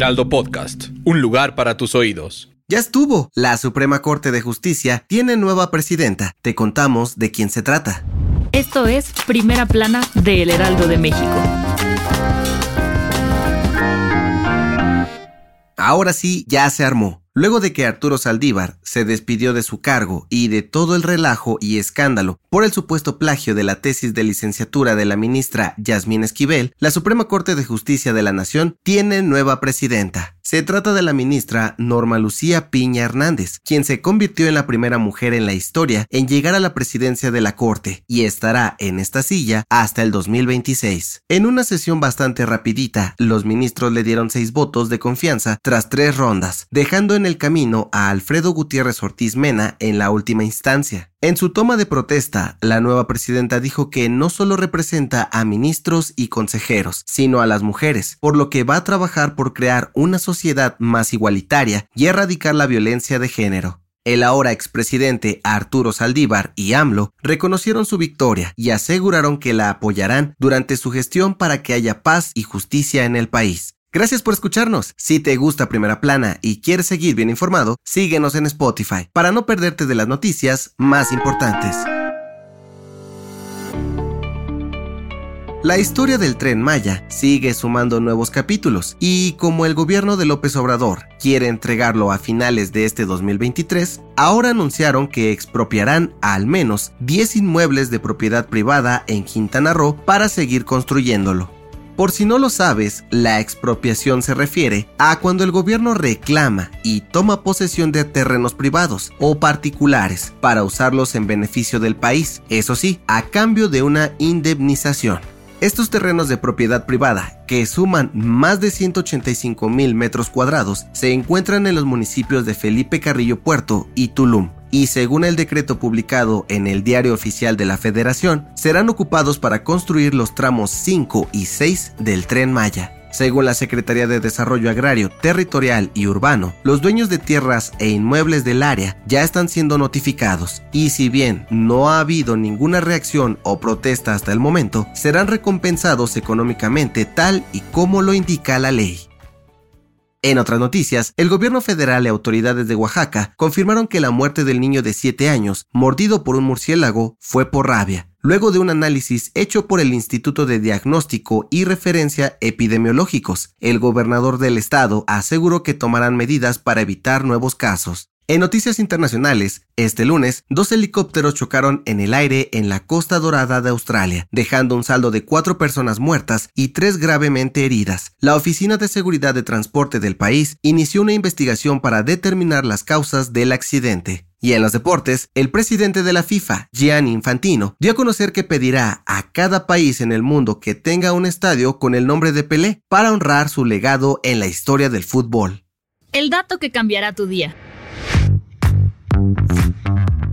Heraldo Podcast, un lugar para tus oídos. Ya estuvo. La Suprema Corte de Justicia tiene nueva presidenta. Te contamos de quién se trata. Esto es Primera Plana de El Heraldo de México. Ahora sí, ya se armó. Luego de que Arturo Saldívar se despidió de su cargo y de todo el relajo y escándalo por el supuesto plagio de la tesis de licenciatura de la ministra Yasmín Esquivel, la Suprema Corte de Justicia de la Nación tiene nueva presidenta. Se trata de la ministra Norma Lucía Piña Hernández, quien se convirtió en la primera mujer en la historia en llegar a la presidencia de la Corte y estará en esta silla hasta el 2026. En una sesión bastante rapidita, los ministros le dieron seis votos de confianza tras tres rondas, dejando en el camino a Alfredo Gutiérrez Ortiz Mena en la última instancia. En su toma de protesta, la nueva presidenta dijo que no solo representa a ministros y consejeros, sino a las mujeres, por lo que va a trabajar por crear una sociedad más igualitaria y erradicar la violencia de género. El ahora expresidente Arturo Saldívar y AMLO reconocieron su victoria y aseguraron que la apoyarán durante su gestión para que haya paz y justicia en el país. Gracias por escucharnos. Si te gusta Primera Plana y quieres seguir bien informado, síguenos en Spotify para no perderte de las noticias más importantes. La historia del tren Maya sigue sumando nuevos capítulos y como el gobierno de López Obrador quiere entregarlo a finales de este 2023, ahora anunciaron que expropiarán al menos 10 inmuebles de propiedad privada en Quintana Roo para seguir construyéndolo. Por si no lo sabes, la expropiación se refiere a cuando el gobierno reclama y toma posesión de terrenos privados o particulares para usarlos en beneficio del país, eso sí, a cambio de una indemnización. Estos terrenos de propiedad privada, que suman más de 185 mil metros cuadrados, se encuentran en los municipios de Felipe Carrillo Puerto y Tulum, y según el decreto publicado en el Diario Oficial de la Federación, serán ocupados para construir los tramos 5 y 6 del tren Maya. Según la Secretaría de Desarrollo Agrario, Territorial y Urbano, los dueños de tierras e inmuebles del área ya están siendo notificados y si bien no ha habido ninguna reacción o protesta hasta el momento, serán recompensados económicamente tal y como lo indica la ley. En otras noticias, el gobierno federal y autoridades de Oaxaca confirmaron que la muerte del niño de 7 años, mordido por un murciélago, fue por rabia, luego de un análisis hecho por el Instituto de Diagnóstico y Referencia Epidemiológicos. El gobernador del estado aseguró que tomarán medidas para evitar nuevos casos. En noticias internacionales, este lunes, dos helicópteros chocaron en el aire en la costa dorada de Australia, dejando un saldo de cuatro personas muertas y tres gravemente heridas. La Oficina de Seguridad de Transporte del país inició una investigación para determinar las causas del accidente. Y en los deportes, el presidente de la FIFA, Gianni Infantino, dio a conocer que pedirá a cada país en el mundo que tenga un estadio con el nombre de Pelé para honrar su legado en la historia del fútbol. El dato que cambiará tu día.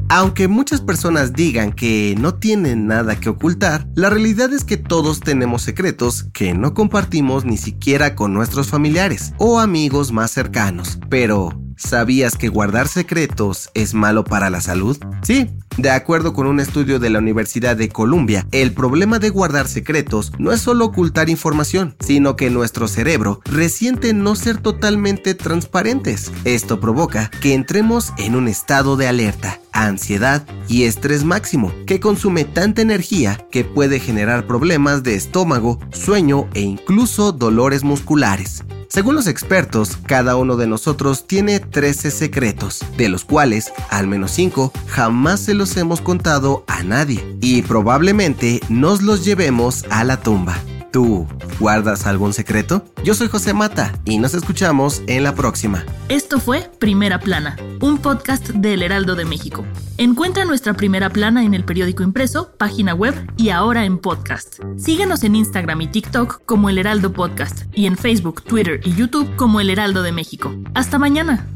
Aunque muchas personas digan que no tienen nada que ocultar, la realidad es que todos tenemos secretos que no compartimos ni siquiera con nuestros familiares o amigos más cercanos. Pero, ¿Sabías que guardar secretos es malo para la salud? Sí, de acuerdo con un estudio de la Universidad de Columbia, el problema de guardar secretos no es solo ocultar información, sino que nuestro cerebro resiente no ser totalmente transparentes. Esto provoca que entremos en un estado de alerta, ansiedad y estrés máximo, que consume tanta energía que puede generar problemas de estómago, sueño e incluso dolores musculares. Según los expertos, cada uno de nosotros tiene 13 secretos, de los cuales al menos 5 jamás se los hemos contado a nadie y probablemente nos los llevemos a la tumba. ¿Tú ¿Guardas algún secreto? Yo soy José Mata y nos escuchamos en la próxima. Esto fue Primera Plana, un podcast del Heraldo de México. Encuentra nuestra Primera Plana en el periódico impreso, página web y ahora en podcast. Síguenos en Instagram y TikTok como El Heraldo Podcast y en Facebook, Twitter y YouTube como El Heraldo de México. Hasta mañana.